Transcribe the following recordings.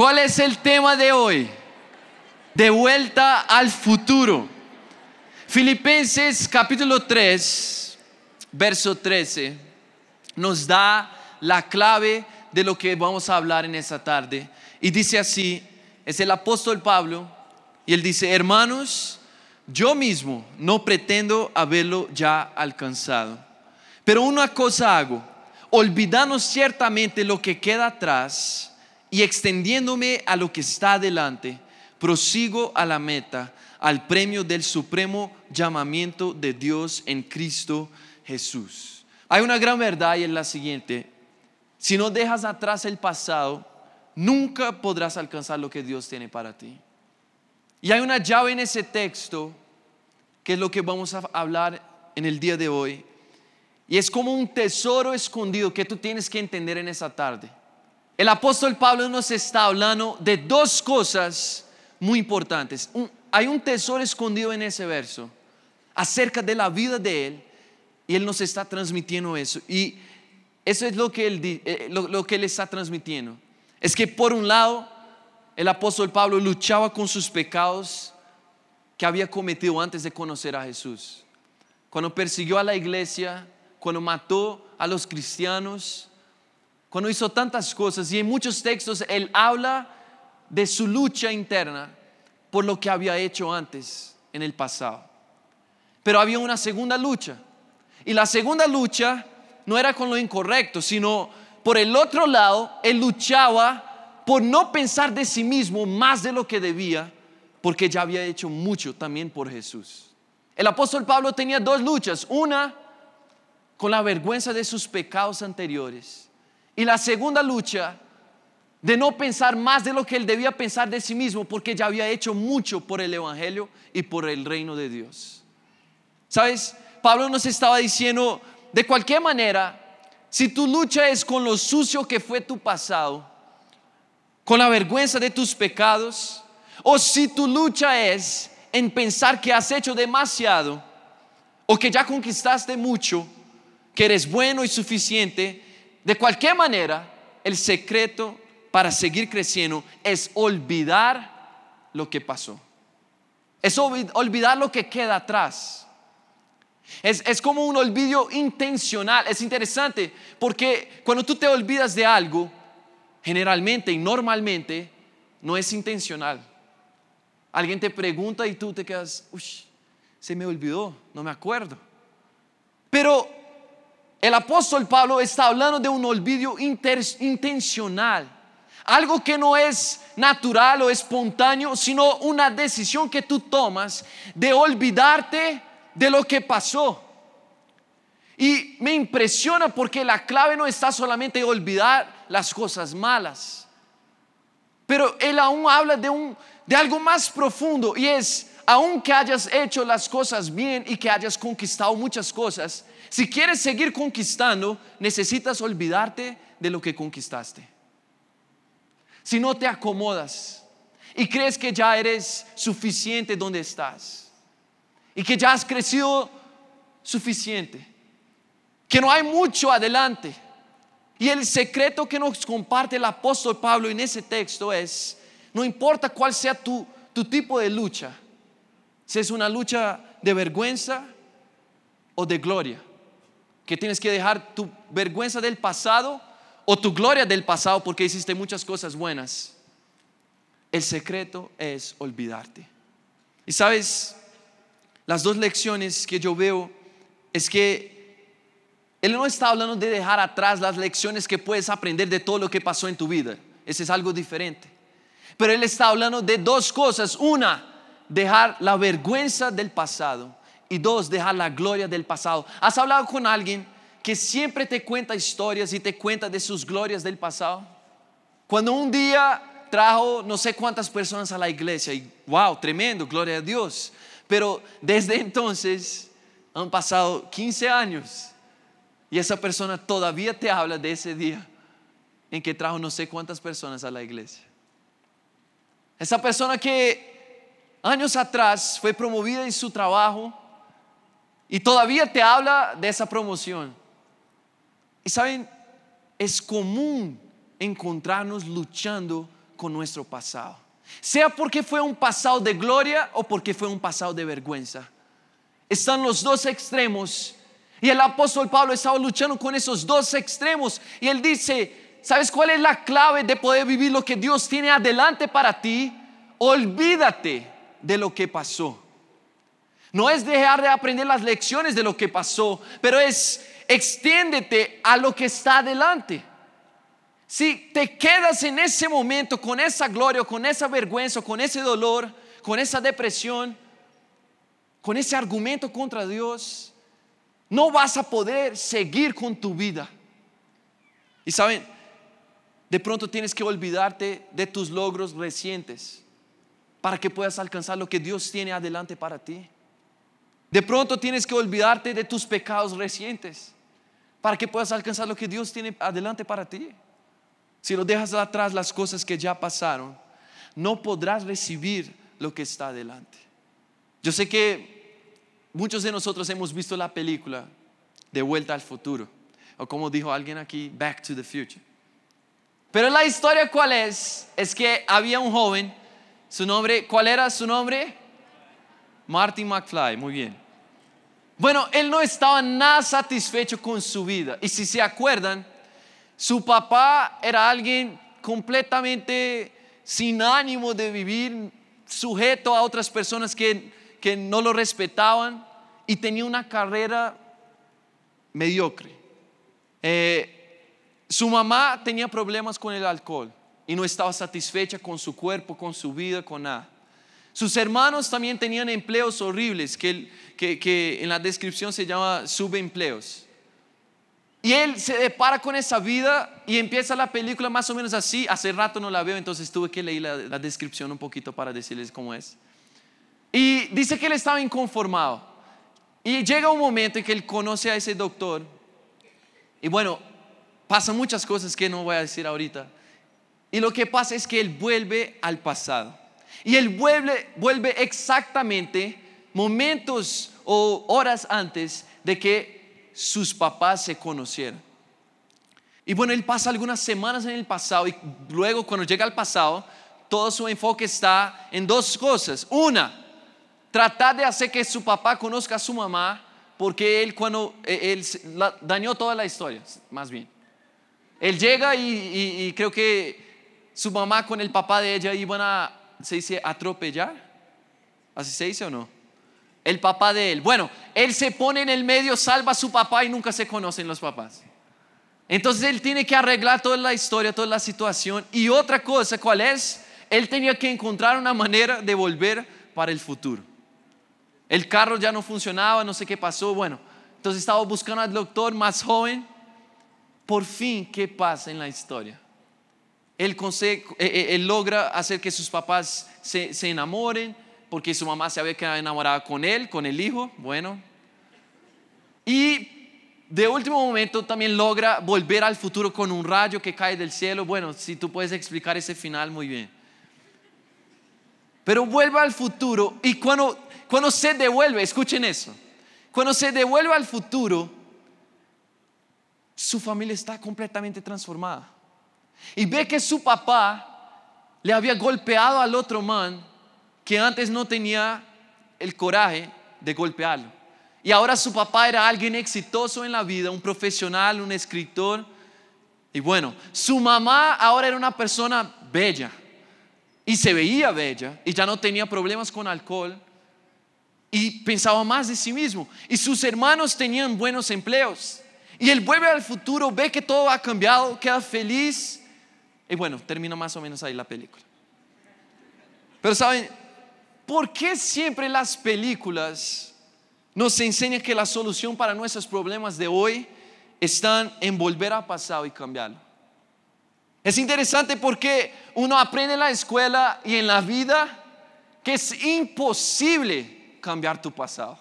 ¿Cuál es el tema de hoy? De vuelta al futuro. Filipenses capítulo 3, verso 13, nos da la clave de lo que vamos a hablar en esta tarde. Y dice así, es el apóstol Pablo, y él dice, hermanos, yo mismo no pretendo haberlo ya alcanzado, pero una cosa hago, olvidando ciertamente lo que queda atrás y extendiéndome a lo que está adelante, prosigo a la meta, al premio del supremo llamamiento de Dios en Cristo Jesús. Hay una gran verdad y es la siguiente, si no dejas atrás el pasado, nunca podrás alcanzar lo que Dios tiene para ti. Y hay una llave en ese texto, que es lo que vamos a hablar en el día de hoy. Y es como un tesoro escondido que tú tienes que entender en esa tarde. El apóstol Pablo nos está hablando de dos cosas muy importantes. hay un tesoro escondido en ese verso acerca de la vida de él y él nos está transmitiendo eso. Y eso es lo que él, eh, lo que él está transmitiendo. Es que por un lado, el apóstol Pablo luchaba con sus pecados que había cometido antes de conocer a Jesús. Cuando persiguió a la iglesia, cuando mató a los cristianos, cuando hizo tantas cosas. Y en muchos textos él habla de su lucha interna por lo que había hecho antes en el pasado. Pero había una segunda lucha. Y la segunda lucha no era con lo incorrecto, sino por el otro lado, él luchaba por no pensar de sí mismo más de lo que debía, porque ya había hecho mucho también por Jesús. El apóstol Pablo tenía dos luchas, una con la vergüenza de sus pecados anteriores y la segunda lucha de no pensar más de lo que él debía pensar de sí mismo, porque ya había hecho mucho por el Evangelio y por el reino de Dios. ¿Sabes? Pablo nos estaba diciendo, de cualquier manera, si tu lucha es con lo sucio que fue tu pasado, con la vergüenza de tus pecados, o si tu lucha es en pensar que has hecho demasiado, o que ya conquistaste mucho, que eres bueno y suficiente, de cualquier manera, el secreto para seguir creciendo es olvidar lo que pasó. Es olvidar lo que queda atrás. Es, como un olvido intencional. Es interesante porque cuando tú te olvidas de algo, generalmente y normalmente no es intencional. Alguien te pregunta y tú te quedas, uy, se me olvidó, no me acuerdo. Pero el apóstol Pablo está hablando de un olvido intencional. Algo que no es natural o espontáneo, sino una decisión que tú tomas de olvidarte de lo que pasó. Y me impresiona porque la clave no está solamente en olvidar las cosas malas, pero él aún habla de, un, de algo más profundo y es, aunque hayas hecho las cosas bien y que hayas conquistado muchas cosas, si quieres seguir conquistando, necesitas olvidarte de lo que conquistaste. Si no te acomodas y crees que ya eres suficiente donde estás, y que ya has crecido suficiente, que no hay mucho adelante. Y el secreto que nos comparte el apóstol Pablo en ese texto es, no importa cuál sea tu, tu tipo de lucha, si es una lucha de vergüenza o de gloria, que tienes que dejar tu vergüenza del pasado o tu gloria del pasado porque hiciste muchas cosas buenas. El secreto es olvidarte. Y sabes, las dos lecciones que yo veo es que Él no está hablando de dejar atrás las lecciones que puedes aprender de todo lo que pasó en tu vida. Ese es algo diferente. Pero Él está hablando de dos cosas. Una, dejar la vergüenza del pasado. Y dos, dejar la gloria del pasado. ¿Has hablado con alguien que siempre te cuenta historias y te cuenta de sus glorias del pasado? Cuando un día trajo no sé cuántas personas a la iglesia y wow, tremendo, gloria a Dios. Pero desde entonces han pasado 15 años y esa persona todavía te habla de ese día en que trajo no sé cuántas personas a la iglesia. Esa persona que años atrás fue promovida en su trabajo y todavía te habla de esa promoción. Y saben, es común encontrarnos luchando con nuestro pasado. Sea porque fue un pasado de gloria o porque fue un pasado de vergüenza. Están los dos extremos. Y el apóstol Pablo estaba luchando con esos dos extremos. Y él dice, ¿sabes cuál es la clave de poder vivir lo que Dios tiene adelante para ti? Olvídate de lo que pasó. No es dejar de aprender las lecciones de lo que pasó, pero es extiéndete a lo que está adelante. Si te quedas en ese momento con esa gloria, con esa vergüenza, con ese dolor, con esa depresión, con ese argumento contra Dios, no vas a poder seguir con tu vida. Y saben, de pronto tienes que olvidarte de tus logros recientes para que puedas alcanzar lo que Dios tiene adelante para ti. De pronto tienes que olvidarte de tus pecados recientes para que puedas alcanzar lo que Dios tiene adelante para ti. Si lo dejas atrás las cosas que ya pasaron, no podrás recibir lo que está adelante. Yo sé que muchos de nosotros hemos visto la película De vuelta al futuro, o como dijo alguien aquí, Back to the Future. Pero la historia cuál es? Es que había un joven, su nombre, ¿cuál era su nombre? Martin McFly, muy bien. Bueno, él no estaba nada satisfecho con su vida. Y si se acuerdan, su papá era alguien completamente sin ánimo de vivir, sujeto a otras personas que, no lo respetaban y tenía una carrera mediocre. Eh, su mamá tenía problemas con el alcohol y no estaba satisfecha con su cuerpo, con su vida, con nada. Sus hermanos también tenían empleos horribles que, que en la descripción se llama subempleos. Y él se depara con esa vida y empieza la película más o menos así. Hace rato no la veo, entonces tuve que leer la, descripción un poquito para decirles cómo es. Y dice que él estaba inconformado. Y llega un momento en que él conoce a ese doctor. Y bueno, pasan muchas cosas que no voy a decir ahorita. Y lo que pasa es que él vuelve al pasado. Y él vuelve, vuelve exactamente momentos o horas antes de que sus papás se conocieron. Y bueno, él pasa algunas semanas en el pasado y luego cuando llega al pasado, todo su enfoque está en dos cosas. Una, tratar de hacer que su papá conozca a su mamá, porque él cuando e, él, dañó toda la historia, más bien. Él llega y, creo que su mamá con el papá de ella iban a, se dice, atropellar. ¿Así se dice o no? el papá de él. Bueno, él se pone en el medio, salva a su papá y nunca se conocen los papás. Entonces él tiene que arreglar toda la historia, toda la situación. Y otra cosa, ¿cuál es? Él tenía que encontrar una manera de volver para el futuro. El carro ya no funcionaba, no sé qué pasó. Bueno, entonces estaba buscando al doctor más joven. Por fin, ¿qué pasa en la historia? Él, eh, eh, logra hacer que sus papás se, se enamoren porque su mamá se había quedado enamorada con él, con el hijo, bueno. Y de último momento también logra volver al futuro con un rayo que cae del cielo. Bueno, si tú puedes explicar ese final, muy bien. Pero vuelve al futuro y cuando, cuando se devuelve, escuchen eso, cuando se devuelve al futuro, su familia está completamente transformada. Y ve que su papá le había golpeado al otro man que antes no tenía el coraje de golpearlo. Y ahora su papá era alguien exitoso en la vida, un profesional, un escritor. Y bueno, su mamá ahora era una persona bella y se veía bella y ya no tenía problemas con alcohol y pensaba más de sí mismo. Y sus hermanos tenían buenos empleos. Y él vuelve al futuro, ve que todo ha cambiado, queda feliz. Y bueno, termina más o menos ahí la película. Pero saben, ¿Por qué siempre las películas nos enseñan que la solución para nuestros problemas de hoy están en volver a pasado y cambiarlo? Es interesante porque uno aprende en la escuela y en la vida que es imposible cambiar tu pasado.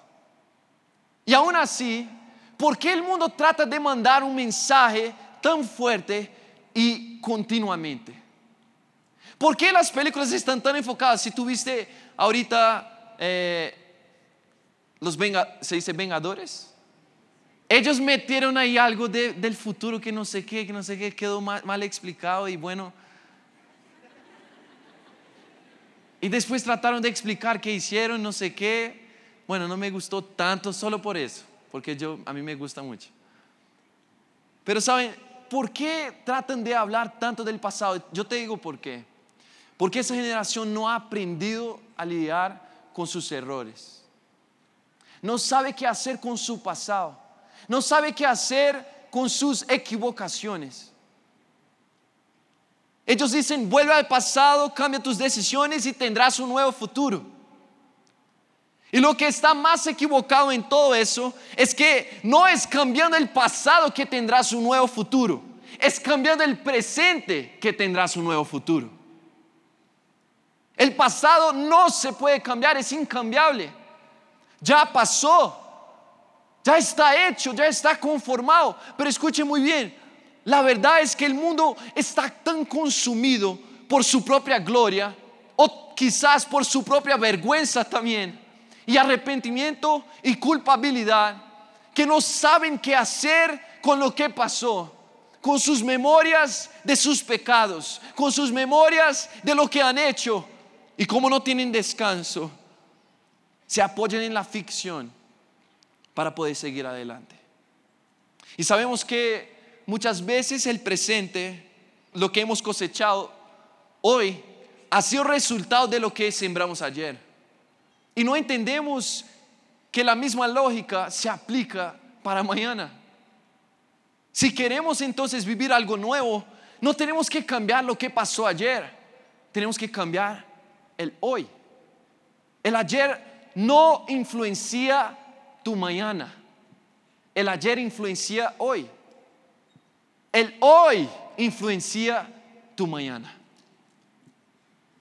Y aún así, ¿por qué el mundo trata de mandar un mensaje tan fuerte y continuamente? ¿Por qué las películas están tan enfocadas? Si tuviste ahorita eh, los se dice vengadores. Ellos metieron ahí algo del futuro que no sé qué, que no sé qué, quedó mal, explicado y bueno. Y después trataron de explicar qué hicieron, no sé qué. Bueno, no me gustó tanto solo por eso, porque yo, a mí me gusta mucho. Pero saben, ¿por qué tratan de hablar tanto del pasado? Yo te digo por qué. Porque esa generación no ha aprendido a lidiar con sus errores. No sabe qué hacer con su pasado. No sabe qué hacer con sus equivocaciones. Ellos dicen, vuelve al pasado, cambia tus decisiones y tendrás un nuevo futuro. Y lo que está más equivocado en todo eso es que no es cambiando el pasado que tendrás un nuevo futuro, es cambiando el presente que tendrás un nuevo futuro. El pasado no se puede cambiar, es incambiable. Ya pasó, ya está hecho, ya está conformado. Pero escuche muy bien, la verdad es que el mundo está tan consumido por su propia gloria o quizás por su propia vergüenza también y arrepentimiento y culpabilidad que no saben qué hacer con lo que pasó, con sus memorias de sus pecados, con sus memorias de lo que han hecho y como no tienen descanso, se apoyan en la ficción para poder seguir adelante. Y sabemos que muchas veces el presente, lo que hemos cosechado hoy, ha sido resultado de lo que sembramos ayer. Y no entendemos que la misma lógica se aplica para mañana. Si queremos entonces vivir algo nuevo, no tenemos que cambiar lo que pasó ayer, tenemos que cambiar el hoy. El ayer no influencia tu mañana, el ayer influencia hoy. El hoy influencia tu mañana.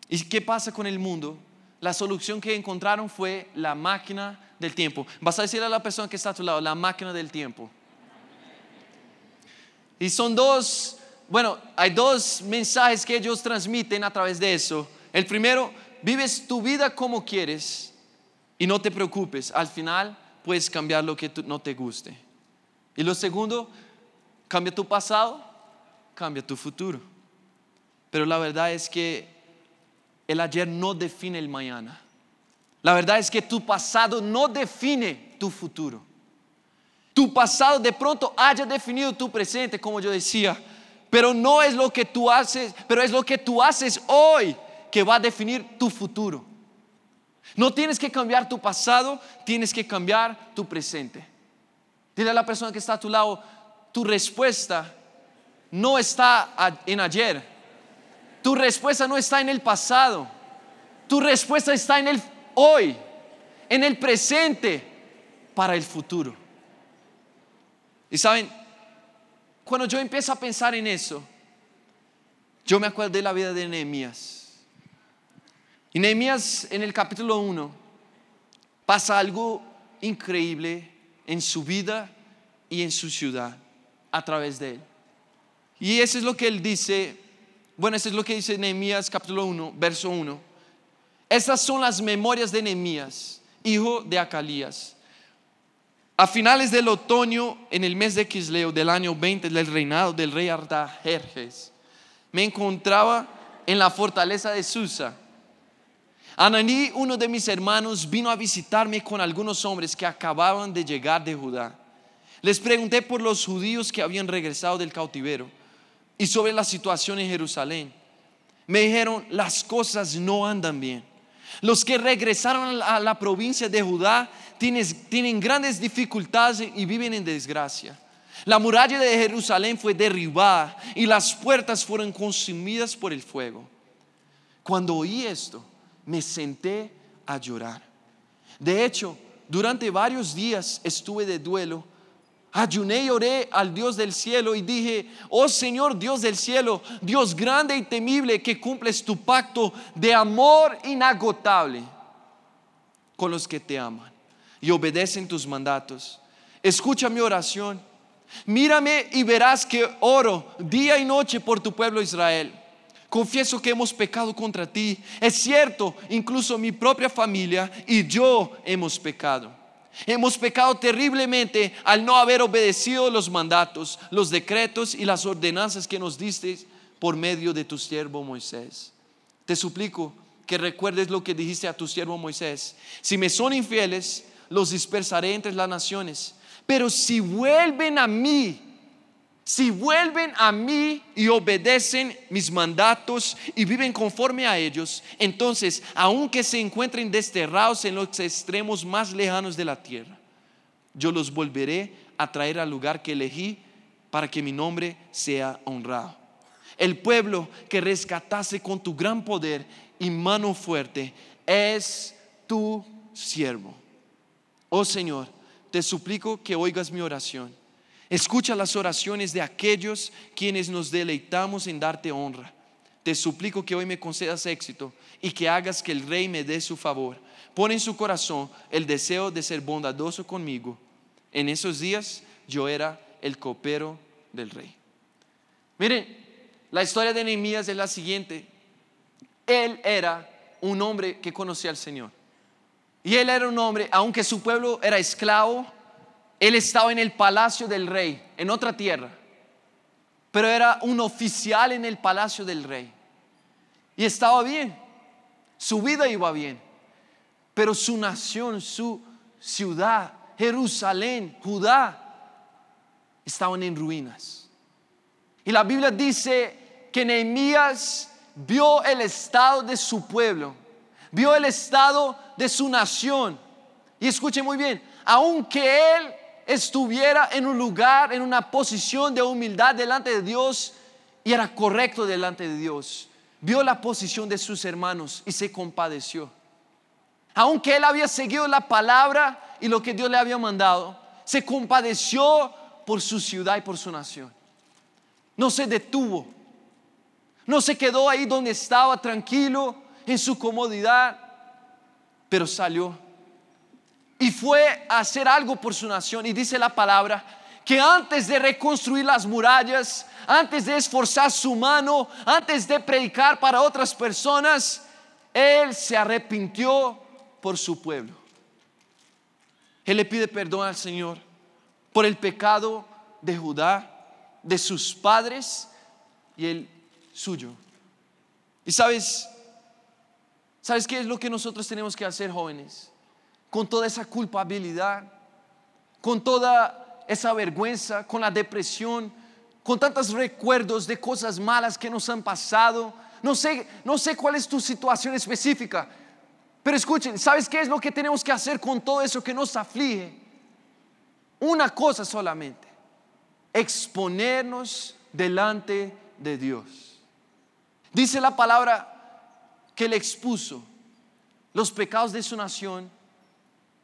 ¿Y qué pasa con el mundo? La solución que encontraron fue la máquina del tiempo. Vas a decirle a la persona que está a tu lado, la máquina del tiempo. Y son dos, bueno, hay dos mensajes que ellos transmiten a través de eso. El primero, vives tu vida como quieres y no te preocupes. Al final puedes cambiar lo que no te guste. Y lo segundo, Cambia tu pasado, cambia tu futuro. Pero la verdad es que el ayer no define el mañana. La verdad es que tu pasado no define tu futuro. Tu pasado de pronto haya definido tu presente, como yo decía, pero no es lo que tú haces, pero es lo que tú haces hoy que va a definir tu futuro. No tienes que cambiar tu pasado, tienes que cambiar tu presente. Dile a la persona que está a tu lado, tu respuesta no está en ayer. Tu respuesta no está en el pasado. Tu respuesta está en el hoy, en el presente, para el futuro. Y saben, cuando yo empiezo a pensar en eso, yo me acuerdo de la vida de Nehemías. Y Nehemías en el capítulo 1 pasa algo increíble en su vida y en su ciudad a través de él. Y eso es lo que él dice, bueno, eso es lo que dice Nehemías capítulo 1, verso 1. Estas son las memorias de Nehemías, hijo de Acalías. A finales del otoño, en el mes de Quisleo del año 20 del reinado del rey Artajerjes, me encontraba en la fortaleza de Susa. Ananí, uno de mis hermanos, vino a visitarme con algunos hombres que acababan de llegar de Judá. Les pregunté por los judíos que habían regresado del cautiverio y sobre la situación en Jerusalén. Me dijeron, las cosas no andan bien. Los que regresaron a la provincia de Judá tienen, grandes dificultades y viven en desgracia. La muralla de Jerusalén fue derribada y las puertas fueron consumidas por el fuego. Cuando oí esto, me senté a llorar. De hecho, durante varios días estuve de duelo Ayuné y oré al Dios del cielo y dije, oh Señor Dios del cielo, Dios grande y temible que cumples tu pacto de amor inagotable con los que te aman y obedecen tus mandatos. Escucha mi oración. Mírame y verás que oro día y noche por tu pueblo Israel. Confieso que hemos pecado contra ti. Es cierto, incluso mi propia familia y yo hemos pecado. Hemos pecado terriblemente al no haber obedecido los mandatos, los decretos y las ordenanzas que nos diste por medio de tu siervo Moisés. Te suplico que recuerdes lo que dijiste a tu siervo Moisés. Si me son infieles, los dispersaré entre las naciones. Pero si vuelven a mí, si vuelven a mí y obedecen mis mandatos y viven conforme a ellos, entonces, aunque se encuentren desterrados en los extremos más lejanos de la tierra, yo los volveré a traer al lugar que elegí para que mi nombre sea honrado. El pueblo que rescatase con tu gran poder y mano fuerte es tu siervo. Oh Señor, te suplico que oigas mi oración. Escucha las oraciones de aquellos quienes nos deleitamos en darte honra. Te suplico que hoy me concedas éxito y que hagas que el rey me dé su favor. Pon en su corazón el deseo de ser bondadoso conmigo. En esos días yo era el copero del rey. Miren, la historia de Nehemías es la siguiente. Él era un hombre que conocía al Señor. Y él era un hombre, aunque su pueblo era esclavo, él estaba en el palacio del rey, en otra tierra. Pero era un oficial en el palacio del rey. Y estaba bien. Su vida iba bien. Pero su nación, su ciudad, Jerusalén, Judá, estaban en ruinas. Y la Biblia dice que Nehemías vio el estado de su pueblo, vio el estado de su nación. Y escuche muy bien, aunque él estuviera en un lugar, en una posición de humildad delante de Dios y era correcto delante de Dios, vio la posición de sus hermanos y se compadeció. Aunque él había seguido la palabra y lo que Dios le había mandado, se compadeció por su ciudad y por su nación. No se detuvo no se quedó ahí donde estaba tranquilo, en su comodidad, pero salió. Y fue a hacer algo por su nación. Y dice la palabra que antes de reconstruir las murallas, antes de esforzar su mano, antes de predicar para otras personas, él se arrepintió por su pueblo. Él le pide perdón al Señor por el pecado de Judá, de sus padres, y él suyo. Y sabes, ¿sabes qué es lo que nosotros tenemos que hacer, jóvenes? Con toda esa culpabilidad, con toda esa vergüenza, con la depresión, con tantos recuerdos de cosas malas que nos han pasado. No sé, no sé cuál es tu situación específica, pero escuchen, ¿sabes qué es lo que tenemos que hacer con todo eso que nos aflige? Una cosa solamente, exponernos delante de Dios. Dice la palabra que le expuso los pecados de su nación,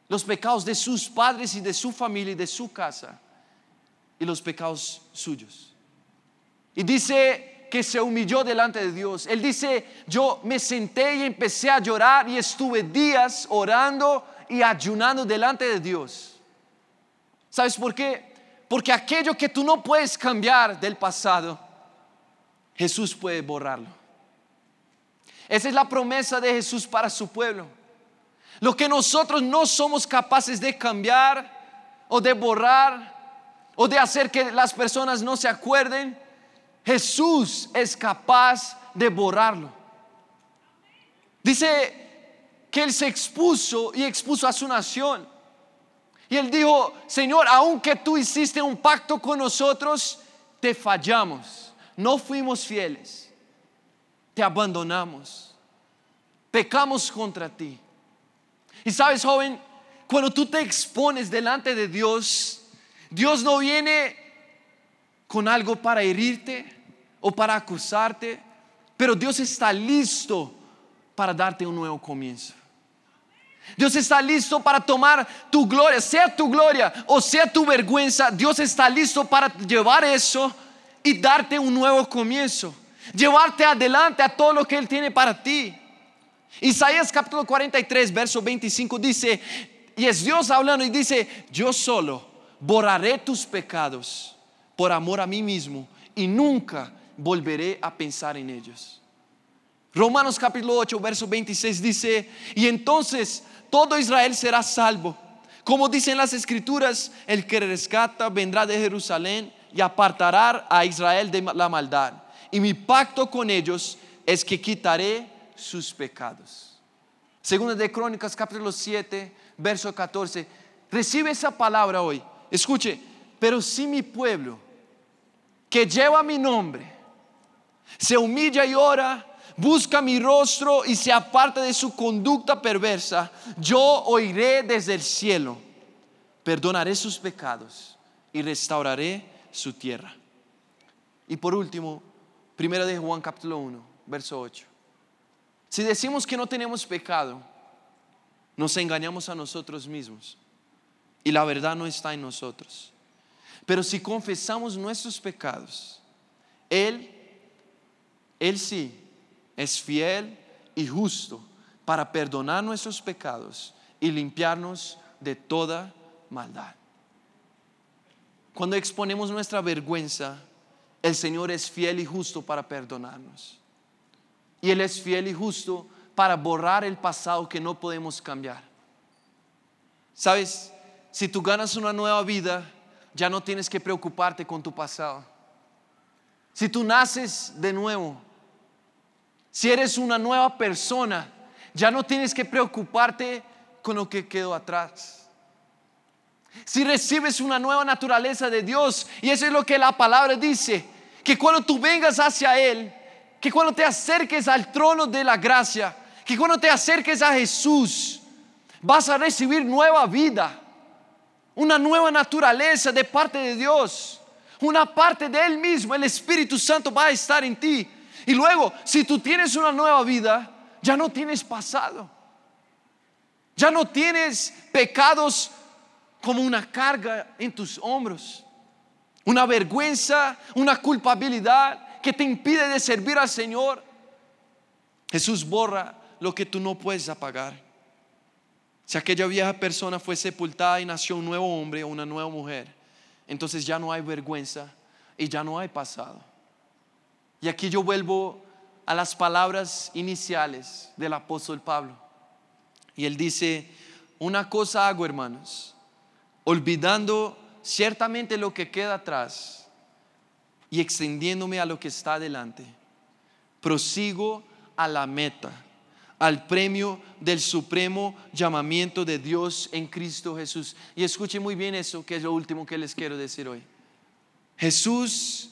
los pecados de sus padres y de su familia y de su casa, y los pecados suyos. Y dice que se humilló delante de Dios. Él dice, yo me senté y empecé a llorar y estuve días orando y ayunando delante de Dios. ¿Sabes por qué? Porque aquello que tú no puedes cambiar del pasado, Jesús puede borrarlo. Esa es la promesa de Jesús para su pueblo. Lo que nosotros no somos capaces de cambiar o de borrar o de hacer que las personas no se acuerden, Jesús es capaz de borrarlo. Dice que Él se expuso y expuso a su nación. Y Él dijo, Señor, aunque tú hiciste un pacto con nosotros, te fallamos no fuimos fieles, te abandonamos, pecamos contra ti. Y sabes, joven, cuando tú te expones delante de Dios, Dios no viene con algo para herirte o para acusarte, pero Dios está listo para darte un nuevo comienzo. Dios está listo para tomar tu gloria, sea tu gloria o sea tu vergüenza. Dios está listo para llevar eso y darte un nuevo comienzo, llevarte adelante a todo lo que Él tiene para ti. Isaías capítulo 43, verso 25 dice, y es Dios hablando y dice, yo solo borraré tus pecados por amor a mí mismo y nunca volveré a pensar en ellos. Romanos capítulo 8, verso 26 dice, y entonces todo Israel será salvo. Como dicen las escrituras, el que rescata vendrá de Jerusalén y apartará a Israel de la maldad. Y mi pacto con ellos es que quitaré sus pecados. Segunda de Crónicas capítulo 7, verso 14. Recibe esa palabra hoy. Escuche, pero si mi pueblo, que lleva mi nombre, se humilla y ora, busca mi rostro y se aparta de su conducta perversa, yo oiré desde el cielo, perdonaré sus pecados y restauraré su tierra. Y por último, primera de Juan capítulo 1, verso 8. Si decimos que no tenemos pecado, nos engañamos a nosotros mismos y la verdad no está en nosotros. Pero si confesamos nuestros pecados, Él, Él sí, es fiel y justo para perdonar nuestros pecados y limpiarnos de toda maldad. Cuando exponemos nuestra vergüenza, el Señor es fiel y justo para perdonarnos. Y Él es fiel y justo para borrar el pasado que no podemos cambiar. ¿Sabes? Si tú ganas una nueva vida, ya no tienes que preocuparte con tu pasado. Si tú naces de nuevo, si eres una nueva persona, ya no tienes que preocuparte con lo que quedó atrás. Si recibes una nueva naturaleza de Dios, y eso es lo que la palabra dice, que cuando tú vengas hacia Él, que cuando te acerques al trono de la gracia, que cuando te acerques a Jesús, vas a recibir nueva vida, una nueva naturaleza de parte de Dios, una parte de Él mismo, el Espíritu Santo va a estar en ti. Y luego, si tú tienes una nueva vida, ya no tienes pasado. Ya no tienes pecados como una carga en tus hombros. Una vergüenza, una culpabilidad que te impide de servir al Señor. Jesús borra lo que tú no puedes apagar. Si aquella vieja persona fue sepultada y nació un nuevo hombre o una nueva mujer, entonces ya no hay vergüenza y ya no hay pasado. Y aquí yo vuelvo a las palabras iniciales del apóstol Pablo. Y él dice, una cosa hago hermanos, olvidando ciertamente lo que queda atrás y extendiéndome a lo que está adelante, prosigo a la meta, al premio del supremo llamamiento de Dios en Cristo Jesús. Y escuche muy bien eso, que es lo último que les quiero decir hoy. Jesús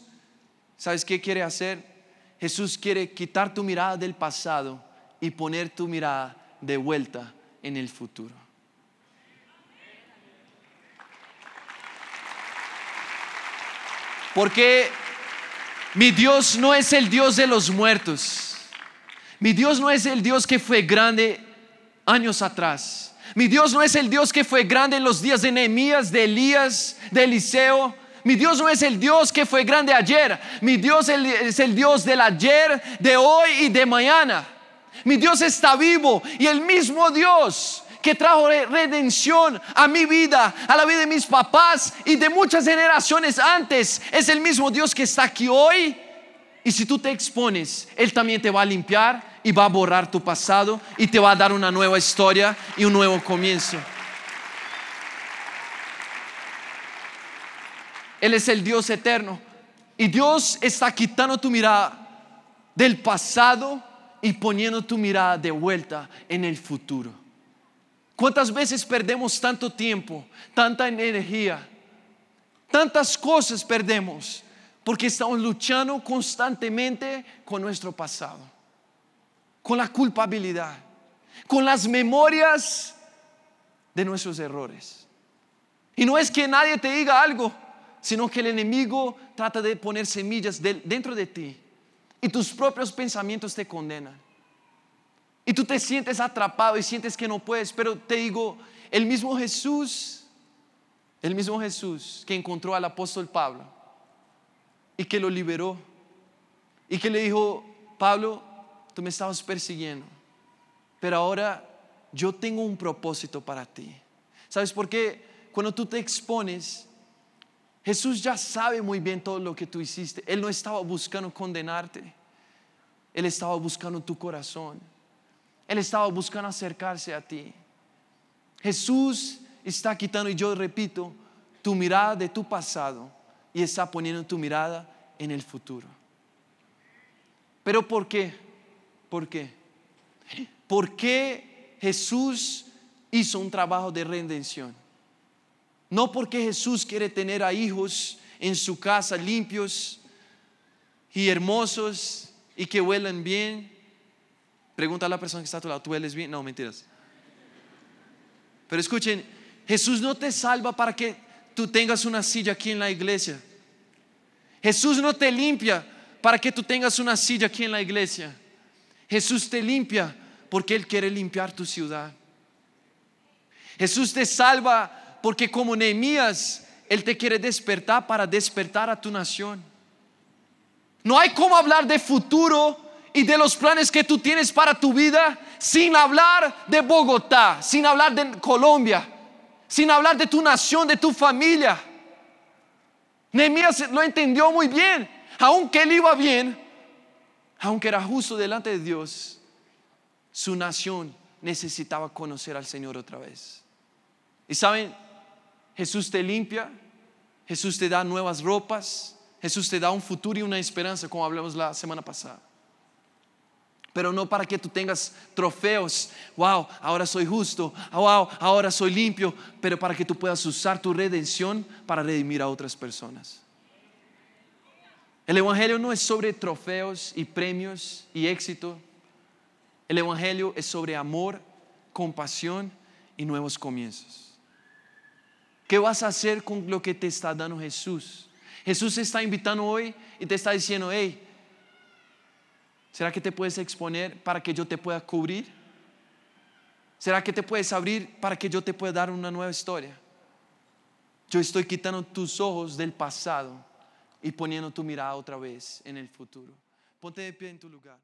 ¿Sabes qué quiere hacer? Jesús quiere quitar tu mirada del pasado y poner tu mirada de vuelta en el futuro. Porque mi Dios no es el Dios de los muertos. Mi Dios no es el Dios que fue grande años atrás. Mi Dios no es el Dios que fue grande en los días de Nehemías, de Elías, de Eliseo. Mi Dios no es el Dios que fue grande ayer. Mi Dios es el Dios del ayer, de hoy y de mañana. Mi Dios está vivo y el mismo Dios que trajo redención a mi vida, a la vida de mis papás y de muchas generaciones antes, es el mismo Dios que está aquí hoy. Y si tú te expones, Él también te va a limpiar y va a borrar tu pasado y te va a dar una nueva historia y un nuevo comienzo. Él es el Dios eterno. Y Dios está quitando tu mirada del pasado y poniendo tu mirada de vuelta en el futuro. ¿Cuántas veces perdemos tanto tiempo, tanta energía, tantas cosas perdemos porque estamos luchando constantemente con nuestro pasado, con la culpabilidad, con las memorias de nuestros errores? Y no es que nadie te diga algo, sino que el enemigo trata de poner semillas dentro de ti y tus propios pensamientos te condenan. Y tú te sientes atrapado y sientes que no puedes, pero te digo, el mismo Jesús, el mismo Jesús que encontró al apóstol Pablo y que lo liberó y que le dijo, Pablo, tú me estabas persiguiendo, pero ahora yo tengo un propósito para ti. ¿Sabes por qué? Cuando tú te expones, Jesús ya sabe muy bien todo lo que tú hiciste. Él no estaba buscando condenarte. Él estaba buscando tu corazón. Él estaba buscando acercarse a ti. Jesús está quitando, y yo repito, tu mirada de tu pasado y está poniendo tu mirada en el futuro. Pero ¿por qué? ¿Por qué? ¿Por qué Jesús hizo un trabajo de redención? No porque Jesús quiere tener a hijos en su casa limpios y hermosos y que huelen bien. Pregunta a la persona que está a tu lado, ¿tú hueles bien? No, mentiras. Pero escuchen, Jesús no te salva para que tú tengas una silla aquí en la iglesia. Jesús no te limpia para que tú tengas una silla aquí en la iglesia. Jesús te limpia porque Él quiere limpiar tu ciudad. Jesús te salva porque como Nehemías, Él te quiere despertar para despertar a tu nación. No hay cómo hablar de futuro y de los planes que tú tienes para tu vida sin hablar de Bogotá, sin hablar de Colombia, sin hablar de tu nación, de tu familia. Nehemías lo entendió muy bien, aunque él iba bien, aunque era justo delante de Dios, su nación necesitaba conocer al Señor otra vez. Y saben, Jesús te limpia, Jesús te da nuevas ropas, Jesús te da un futuro y una esperanza, como hablamos la semana pasada. Pero no para que tú tengas trofeos, wow, ahora soy justo, wow, ahora soy limpio, pero para que tú puedas usar tu redención para redimir a otras personas. El Evangelio no es sobre trofeos y premios y éxito. El Evangelio es sobre amor, compasión y nuevos comienzos. ¿Qué vas a hacer con lo que te está dando Jesús? Jesús te está invitando hoy y te está diciendo, hey, ¿será que te puedes exponer para que yo te pueda cubrir? ¿Será que te puedes abrir para que yo te pueda dar una nueva historia? Yo estoy quitando tus ojos del pasado y poniendo tu mirada otra vez en el futuro. Ponte de pie en tu lugar.